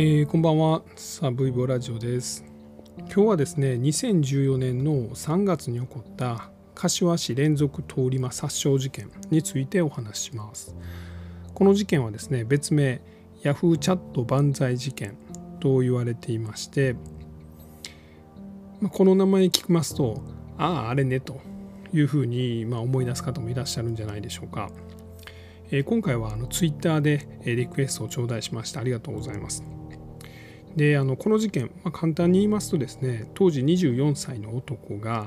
えー、こんばんは。サブイボラジオです。今日はですね2014年の3月に起こった柏市連続通り魔殺傷事件についてお話しします。この事件はですね別名ヤフーチャット万歳事件と言われていまして、この名前聞きますとあああれねというふうに思い出す方もいらっしゃるんじゃないでしょうか、今回はあのツイッターでリクエストを頂戴しましてありがとうございます。であのこの事件、まあ、簡単に言いますとですね当時24歳の男が、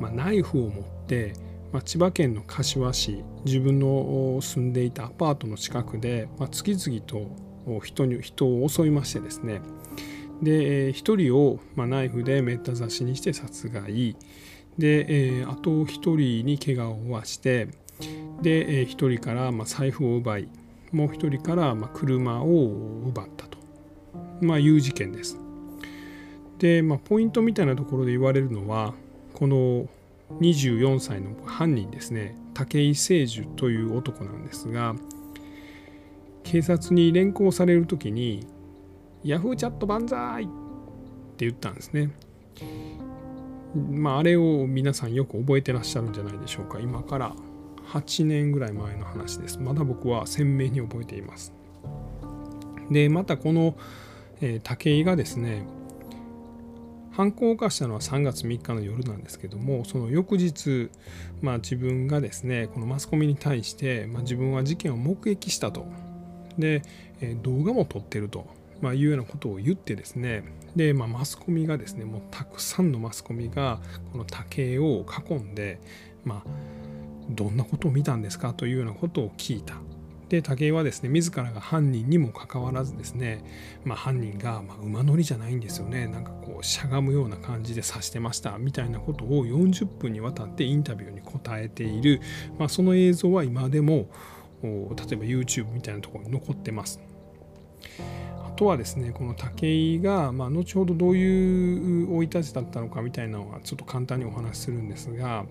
まあ、ナイフを持って、まあ、千葉県の柏市自分の住んでいたアパートの近くで、まあ、次々と人に人を襲いましてですねで1人を、まあ、ナイフでめった刺しにして殺害で、あと1人に怪我を負わしてで、1人から、財布を奪いもう1人から、車を奪ったと。まあ、いう事件です。で、まあ、ポイントみたいなところで言われるのはこの24歳の犯人ですね武井聖樹という男なんですが警察に連行される時に「ヤフーチャット万歳!」って言ったんですね。まあ、あれを皆さんよく覚えてらっしゃるんじゃないでしょうか今から8年ぐらい前の話ですまだ僕は鮮明に覚えていますでまたこのえー、武井がですね犯行を犯したのは3月3日の夜なんですけどもその翌日、まあ、自分がですねこのマスコミに対して、まあ、自分は事件を目撃したと。で、えー、動画も撮ってると、まあ、いうようなことを言ってですねで、まあ、マスコミがですねもうたくさんのマスコミがこの武井を囲んで、まあ、どんなことを見たんですかというようなことを聞いた。で武井はですね自らが犯人にもかかわらずですね、まあ、犯人が、ま馬乗りじゃないんですよねなんかこうしゃがむような感じで刺してましたみたいなことを40分にわたってインタビューに答えている、まあ、その映像は今でも例えば YouTube みたいなところに残ってます。あとはですねこの武井が、まあ、後ほどどういう生い立ちだったのかみたいなのはちょっと簡単にお話しするんですが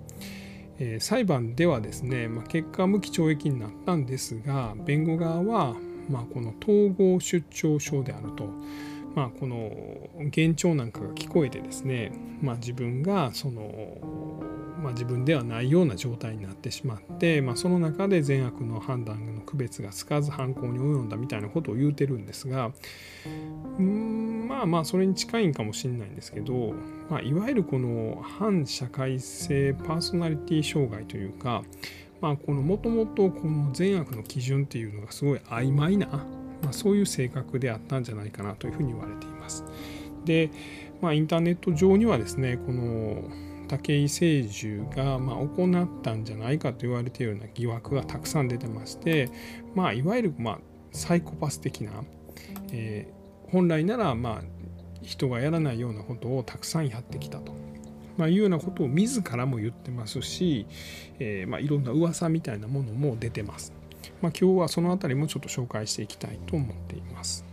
え、裁判ではですね、まあ、結果無期懲役になったんですが弁護側は、まあ、この統合出張症であると、まあ、この幻聴なんかが聞こえてですね、まあ、自分がその、まあ、自分ではないような状態になってしまって、まあ、その中で善悪の判断の区別がつかず犯行に及んだみたいなことを言うてるんですがうんまあまあそれに近いんかもしれないんですけど、まあ、いわゆるこの反社会性パーソナリティ障害というかまあこのもともとこの善悪の基準っていうのがすごい曖昧な、まあ、そういう性格であったんじゃないかなというふうに言われています。で、まあ、インターネット上にはですねこの武井聖樹がま行ったんじゃないかと言われているような疑惑がたくさん出てまして、まあ、いわゆるまサイコパス的な、えー、本来ならまあ人がやらないようなことをたくさんやってきたと。まあ、いうようなことを自らも言ってますし、えー、ま、いろんな噂みたいなものも出てます。まあ、今日はその辺りもちょっと紹介していきたいと思っています。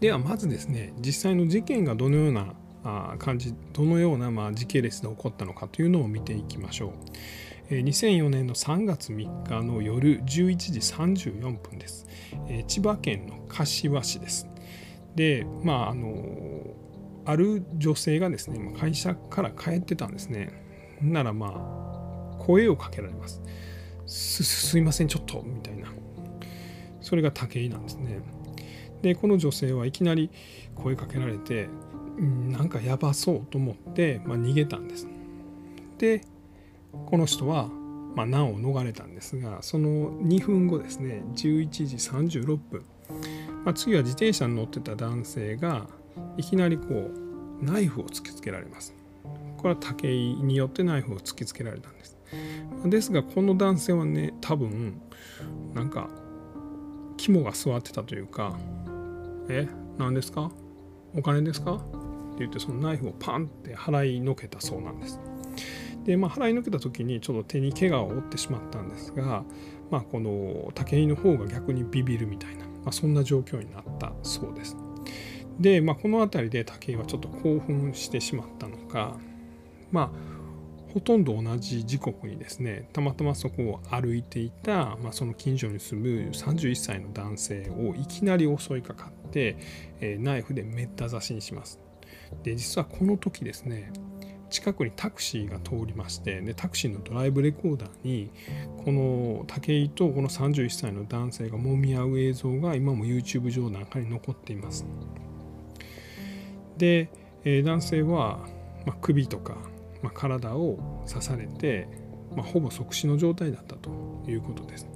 ではまずですね実際の事件がどのようなあ感じどのようなまあ時系列で起こったのかというのを見ていきましょう。2004年の3月3日の夜11時34分です。千葉県の柏市です。で、まあ、あの、ある女性がですね、会社から帰ってたんですね。ならまあ、声をかけられます。すすいません、ちょっと、みたいな。それが武井なんですね。で、この女性はいきなり声かけられて、なんかやばそうと思って、まあ、逃げたんです。でこの人は、まあ、難を逃れたんですがその2分後ですね11時36分、まあ、次は自転車に乗ってた男性がいきなりこうナイフを突きつけられます。これは武井によってナイフを突きつけられたんです。ですがこの男性はね多分なんか肝が座ってたというか「え何ですか？お金ですか?」言ってそのナイフをパンって払いのけたそうなんです。でまあ、払いのけた時にちょっと手に怪我を負ってしまったんですが、まあ、この武井の方が逆にビビるみたいな、まあ、そんな状況になったそうです。で、まあ、この辺りで武井はちょっと興奮してしまったのか、まあ、ほとんど同じ時刻にですねたまたまそこを歩いていた、まあ、その近所に住む31歳の男性をいきなり襲いかかって、えナイフでめった刺しにします。で実はこの時ですね近くにタクシーが通りましてでタクシーのドライブレコーダーにこの武井とこの31歳の男性が揉み合う映像が今も YouTube 上なんかに残っています。で、え、男性は、ま、首とかま、体を刺されて、ま、ほぼ即死の状態だったということです。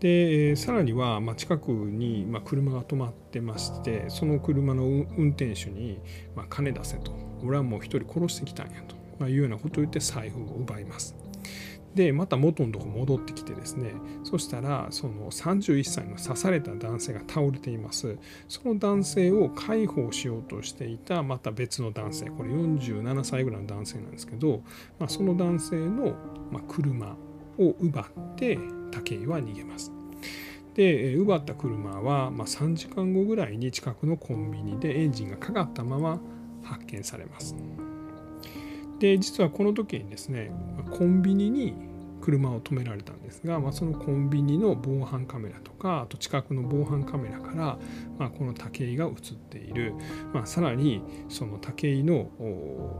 でさらには、ま、近くに、ま、車が止まってましてその車の運転手に、ま、金出せと。俺はもう一人殺してきたんやと、ま、いうようなことを言って財布を奪います。でまた元のとこ戻ってきてですね。そしたらその31歳の刺された男性が倒れています。その男性を介抱しようとしていたまた別の男性これ47歳ぐらいの男性なんですけど、まあ、その男性の車を奪って武井は逃げます。で奪った車は、ま3時間後ぐらいに近くのコンビニでエンジンがかかったまま発見されます。で実はこの時にですねコンビニに車を止められたんですが、まあ、そのコンビニの防犯カメラとかあと近くの防犯カメラから、まあ、この武井が映っている、まあ、さらにその武井の、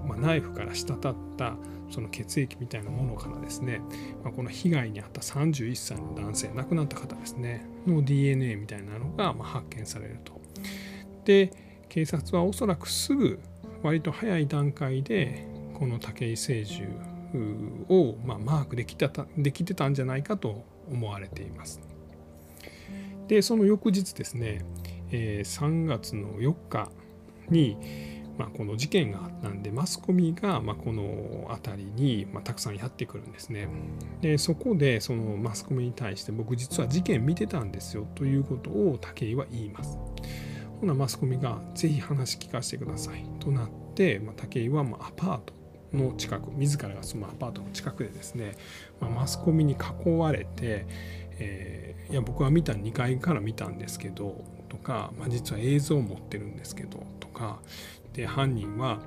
ま、ナイフから滴ったその血液みたいなものからですね、ま、この被害に遭った31歳の男性亡くなった方ですねの DNA みたいなのがま発見されると。で警察はおそらくすぐ割と早い段階でこの武井清重を、まあ、マークできてたできてたんじゃないかと思われています。でその翌日ですね、えー、3月の4日に、まあ、この事件があったんでマスコミが、まあ、この辺りに、まあ、たくさんやってくるんですね。でそこでそのマスコミに対して僕実は事件見てたんですよということを武井は言います。ほなマスコミがぜひ話聞かせてくださいとなって、まあ、武井はまアパートの近く自らが住むアパートの近くでですね、まあ、マスコミに囲われて、えー、いや僕は見た2階から見たんですけどとか、まあ、実は映像を持ってるんですけどとかで犯人は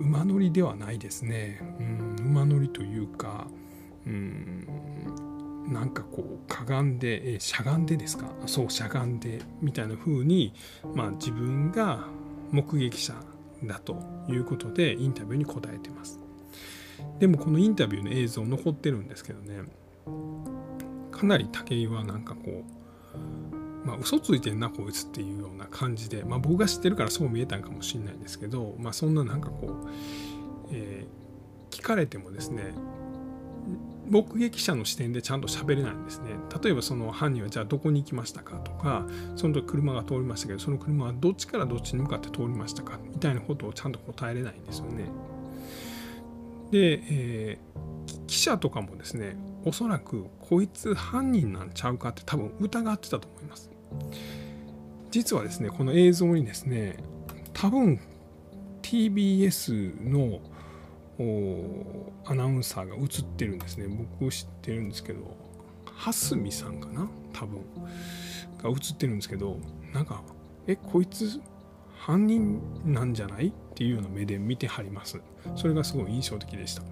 馬乗りではないですね、うん、馬乗りというか、うん、なんかこうかがんで、えしゃがんでですか？そうしゃがんでみたいな風にまあ自分が目撃者だということでインタビューに答えてます。でもこのインタビューの映像残ってるんですけどね。かなり武井はなんかこうまあ嘘ついてんなこいつっていうような感じでまあ僕が知ってるからそう見えたんかもしれないんですけどまあそんななんかこう、えー、聞かれてもですね目撃者の視点でちゃんと喋れないんですね。例えばその犯人はじゃあどこに行きましたかとかその時車が通りましたけどその車はどっちからどっちに向かって通りましたかみたいなことをちゃんと答えれないんですよね。で、えー、記者とかもですねおそらくこいつ犯人なんちゃうかって多分疑ってたと思います。実はですねこの映像にですね多分 TBS のアナウンサーが映ってるんですね。僕知ってるんですけど蓮見さんかな？多分。が映ってるんですけどなんかえこいつ犯人なんじゃない？っていうような目で見てはります。それがすごい印象的でした。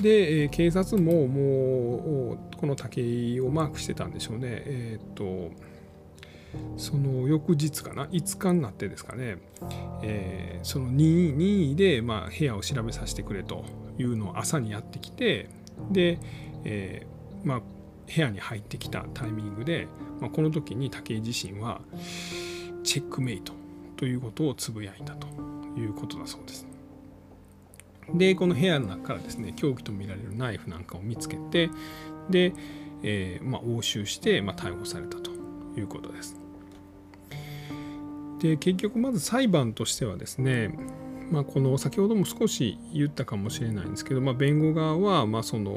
で、警察ももうこの武井をマークしてたんでしょうね。えっ、とその翌日かな？5日になってですかね、えー、その任意で、まあ、部屋を調べさせてくれというのを朝にやってきてで、えー、まあ、部屋に入ってきたタイミングで、まあ、この時に武井自身はチェックメイトということをつぶやいたということだそうです。でこの部屋の中からですね凶器とみられるナイフなんかを見つけてで、えー、まあ、押収して、まあ、逮捕されたということです。で結局まず裁判としてはですねまあ、この先ほども少し言ったかもしれないんですけど、まあ、弁護側はまその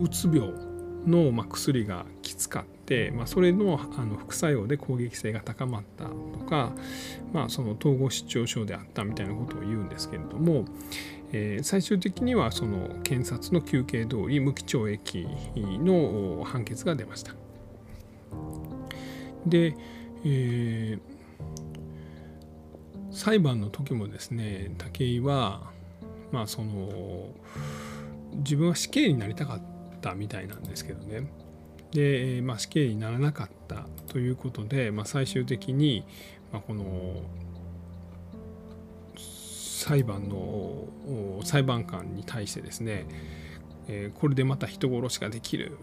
うつ病のま薬がきつかって、まあ、それのあの副作用で攻撃性が高まったとか、まあ、その統合失調症であったみたいなことを言うんですけれども、えー、最終的にはその検察の求刑通り無期懲役の判決が出ました。で、えー、裁判の時もですね武井は、まあその自分は死刑になりたかったみたいなんですけどね。で、まあ、死刑にならなかったということで、まあ、最終的に、まあ、この裁判の裁判官に対してですね、え、これでまた人殺しができる。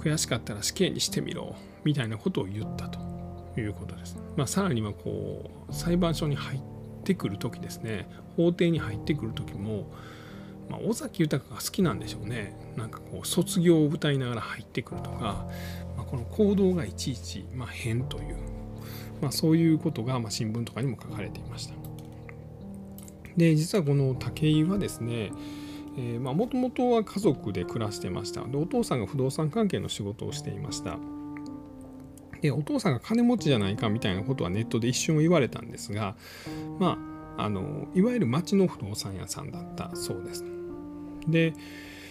悔しかったら死刑にしてみろ。みたいなことを言ったと。いうことです。まあ、さらにはこう裁判所に入ってくる時ですね法廷に入ってくる時も、まあ、尾崎豊が好きなんでしょうねなんかこう卒業を歌いながら入ってくるとか、まあ、この行動がいちいち、ま、変という、ま、そういうことが、ま、新聞とかにも書かれていました。で実はこの武井はですねもともとは家族で暮らしてましたでお父さんが不動産関係の仕事をしていましたでお父さんが金持ちじゃないかみたいなことはネットで一瞬言われたんですがまああのいわゆる町の不動産屋さんだったそうです。で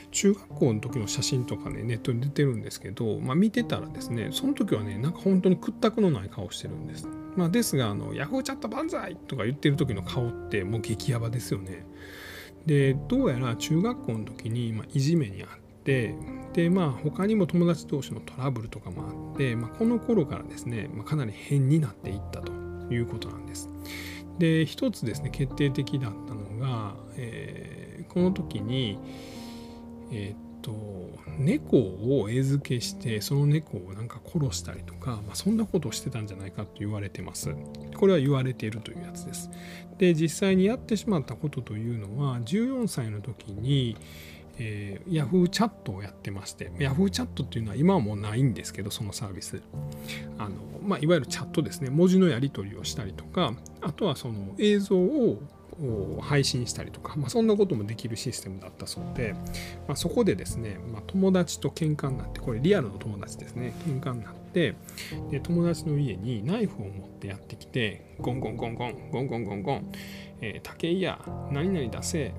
中学校の時の写真とかねネットに出てるんですけど、まあ、見てたらですねその時はねなんか本当に屈託のない顔してるんです、まあ、ですがあのヤフーチャット万歳とか言ってる時の顔ってもう激ヤバですよね。でどうやら中学校の時に、まあ、いじめにあってでまあ他にも友達同士のトラブルとかもあって、まあ、この頃からですね、まあ、かなり変になっていったということなんです。で一つですね決定的だったのが、えー、この時にえー、っと猫を餌付けしてその猫をなんか殺したりとか、まあ、そんなことをしてたんじゃないかと言われてます。これは言われているというやつです。で実際にやってしまったことというのは14歳の時にえー、Yahoo チャットをやってまして、Yahoo チャットっていうのは今はもうないんですけど、そのサービス。あのまあ、いわゆるチャットですね、文字のやり取りをしたりとか、あとはその映像を配信したりとか、まあ、そんなこともできるシステムだったそうで、まあ、そこでですね、まあ、友達と喧嘩になって、これリアルの友達ですね、喧嘩になって、で友達の家にナイフを持ってやってきて、ゴンゴンゴンゴン、ゴンゴンゴンゴン、えー、竹井や、何々出せ、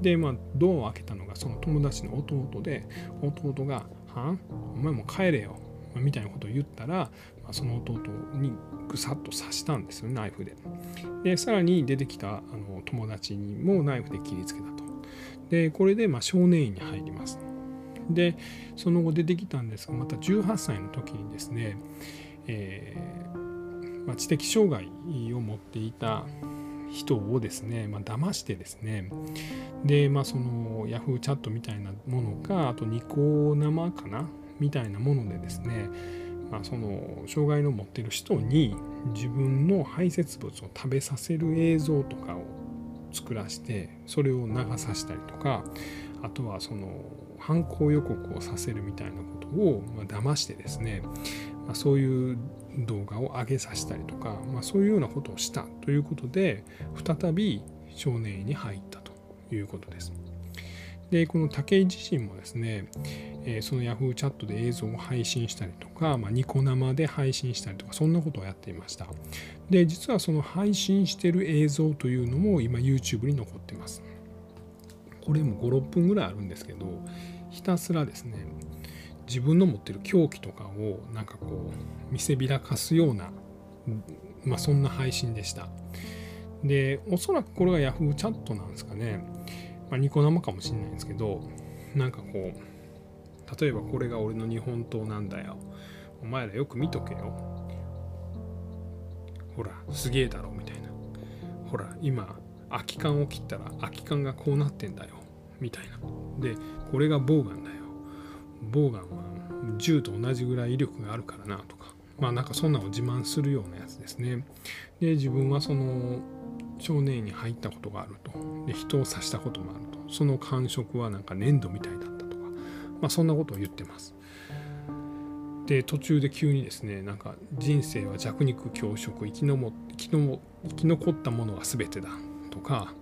で、まあ、ドアを開けたのがその友達の弟で弟が「はん？お前も帰れよ」みたいなことを言ったら、まあ、その弟にぐさっと刺したんですよねナイフで。でさらに出てきたあの友達にもナイフで切りつけたと。でこれでまあ少年院に入ります。でその後出てきたんですがまた18歳の時にですね、えーまあ、知的障害を持っていた人をですね、まあ、騙してですね。でまあそのヤフーチャットみたいなものかあとニコ生かなみたいなものでですね、まあ、その障害の持ってる人に自分の排泄物を食べさせる映像とかを作らしてそれを流させたりとかあとはその犯行予告をさせるみたいなことを、ま、騙してですね、まあ、そういう動画を上げさせたりとか、まあ、そういうようなことをしたということで再び少年院に入ったということです。でこの武井自身もですね、え、その Yahoo チャットで映像を配信したりとか、まあ、ニコ生で配信したりとかそんなことをやっていましたで実はその配信してる映像というのも今 YouTube に残ってますこれも56分ぐらいあるんですけどひたすらですね自分の持ってる狂気とかをなんかこう見せびらかすような、まあ、そんな配信でした。でおそらくこれが Yahoo チャットなんですかね、まあ、ニコ生かもしれないんですけどなんかこう例えばこれが俺の日本刀なんだよ。お前らよく見とけよ。ほらすげえだろみたいな。ほら今空き缶を切ったら空き缶がこうなってんだよ。みたいな。でこれがボウガンだよ。ボウガンは銃と同じぐらい威力があるからなとか。まあなんかそんなのを自慢するようなやつですね。で自分はその少年院に入ったことがあると。で人を刺したこともあると。その感触はなんか粘土みたいだったとか。まあそんなことを言ってます。で途中で急にですねなんか人生は弱肉強食生きのも生きの生き残ったものが全てだとか、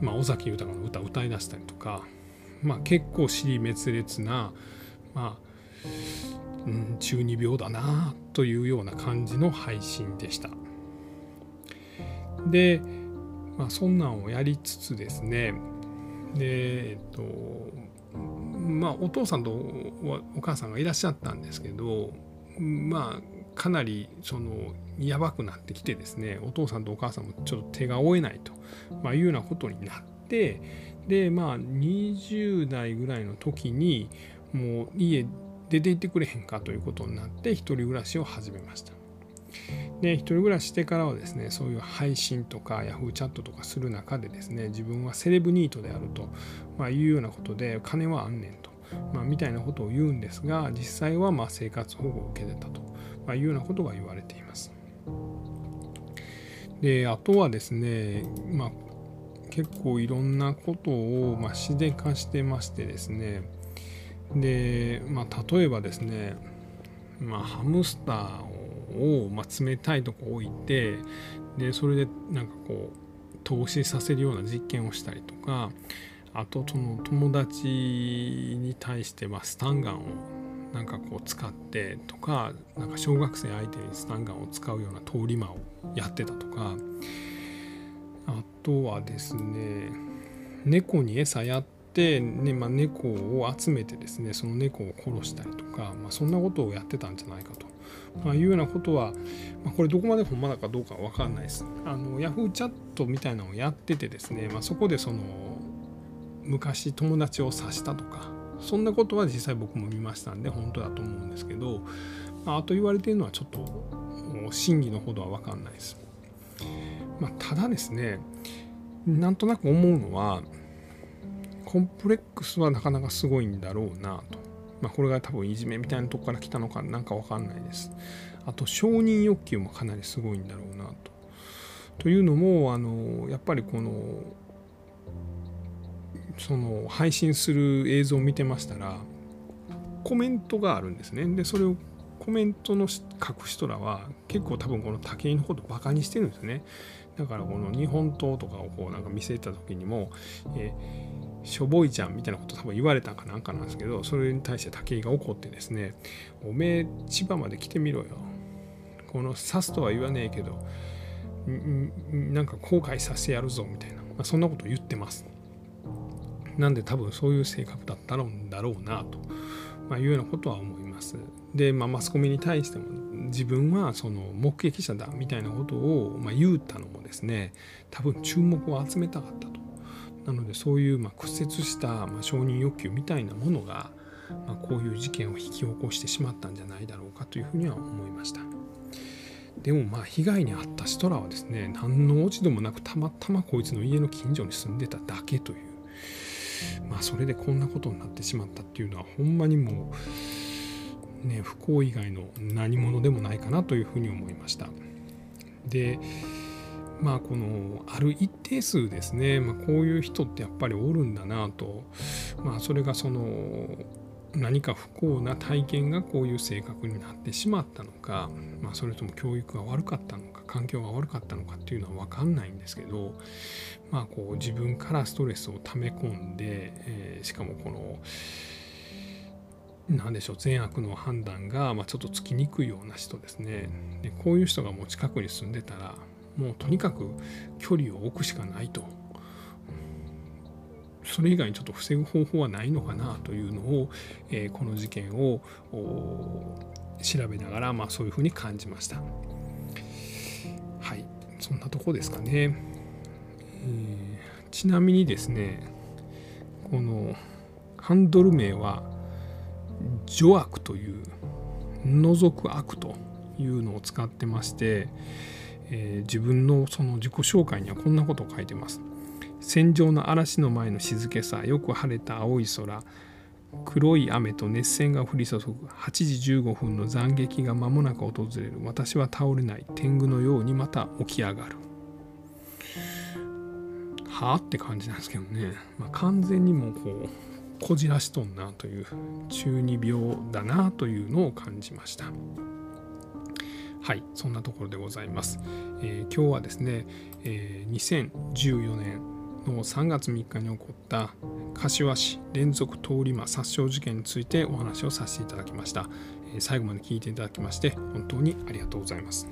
まあ、尾崎豊の歌を歌い出したりとか。まあ、結構尻滅裂な、まあうん、中二病だなというような感じの配信でした。で、まあ、そんなんをやりつつですねでえっとまあお父さんとお母さんがいらっしゃったんですけどまあかなりそのやばくなってきてですねお父さんとお母さんもちょっと手が負えないと、まあ、いうようなことになってでまあ20代ぐらいの時にもう家出て行ってくれへんかということになって一人暮らしを始めました。で一人暮らししてからはですねそういう配信とか Yahoo チャットとかする中でですね自分はセレブニートであると、まあ、いうようなことで金はあんねんと、まあ、みたいなことを言うんですが実際はま生活保護を受けてたと、まいうようなことが言われています。であとはですね、まあ、結構いろんなことをま自然化してましてですね。で、まあ、例えばですね、まあ、ハムスターを、まあ、冷たいとこ置いてでそれでなんかこう投資させるような実験をしたりとかあとその友達に対してはスタンガンをなんかこう使ってとかなんか小学生相手にスタンガンを使うような通り魔をやってたとかあとはですね猫に餌やって、ねまあ、猫を集めてですねその猫を殺したりとか、まあ、そんなことをやってたんじゃないかと。まあ、いうようなことは、まあ、これどこまでほんまだかどうかは分かんないです。あのヤフーチャットみたいなのをやっててですね、まあ、そこでその昔友達を刺したとかそんなことは実際僕も見ましたんで本当だと思うんですけど、まあ、あと言われてるのはちょっと真偽のほどは分かんないです。まあ、ただですねなんとなく思うのはコンプレックスはなかなかすごいんだろうなとまあ、これが多分いじめみたいなとこから来たのかなんか分かんないです。あと承認欲求もかなりすごいんだろうなと。というのもあのやっぱりこのその配信する映像を見てましたらコメントがあるんですね。でそれをコメントの書く人らは結構多分この武井のことバカにしてるんですね。だからこの日本刀とかをこうなんか見せた時にも、えーしょぼいじゃんみたいなこと多分言われたかなんかなんですけどそれに対して武井が怒ってですね「おめえ千葉まで来てみろよ」この刺すとは言わねえけどなんか後悔させてやるぞみたいな、まあ、そんなこと言ってます。なんで多分そういう性格だったんだろうなと、ま、いうようなことは思います。で、まあ、マスコミに対しても自分はその目撃者だみたいなことを、ま言うたのもですね多分注目を集めたかったとなのでそういうま屈折したま承認欲求みたいなものがまこういう事件を引き起こしてしまったんじゃないだろうかというふうには思いました。でもまあ被害に遭った人らはですね何の落ち度もなくたまたまこいつの家の近所に住んでただけというまあそれでこんなことになってしまったっていうのはほんまにもうね不幸以外の何者でもないかなというふうに思いました。でまあこのある一定数ですね、まあ、こういう人ってやっぱりおるんだなと、まあ、それがその何か不幸な体験がこういう性格になってしまったのか、まあ、それとも教育が悪かったのか環境が悪かったのかっていうのは分かんないんですけど、まあ、こう自分からストレスを溜め込んで、えー、しかもこの何でしょう善悪の判断がまちょっとつきにくいような人ですねでこういう人がもう近くに住んでたらもうとにかく距離を置くしかないと。それ以外にちょっと防ぐ方法はないのかなというのを、えー、この事件を調べながら、まあ、そういうふうに感じました。はい、そんなとこですかね。えー、ちなみにですね、このハンドル名は「除悪」という「除く悪」というのを使ってまして、えー、自分のその自己紹介にはこんなことを書いてます。戦場の嵐の前の静けさよく晴れた青い空黒い雨と熱線が降り注ぐ。8時15分の斬撃が間もなく訪れる。私は倒れない。天狗のようにまた起き上がる。はあ？って感じなんですけどね、まあ、完全にもうこうこじらしとんなという中二病だなというのを感じました。はいそんなところでございます、えー、今日はですね、えー、2014年の3月3日に起こった柏市連続通り魔殺傷事件についてお話をさせていただきました、えー、最後まで聞いていただきまして本当にありがとうございます。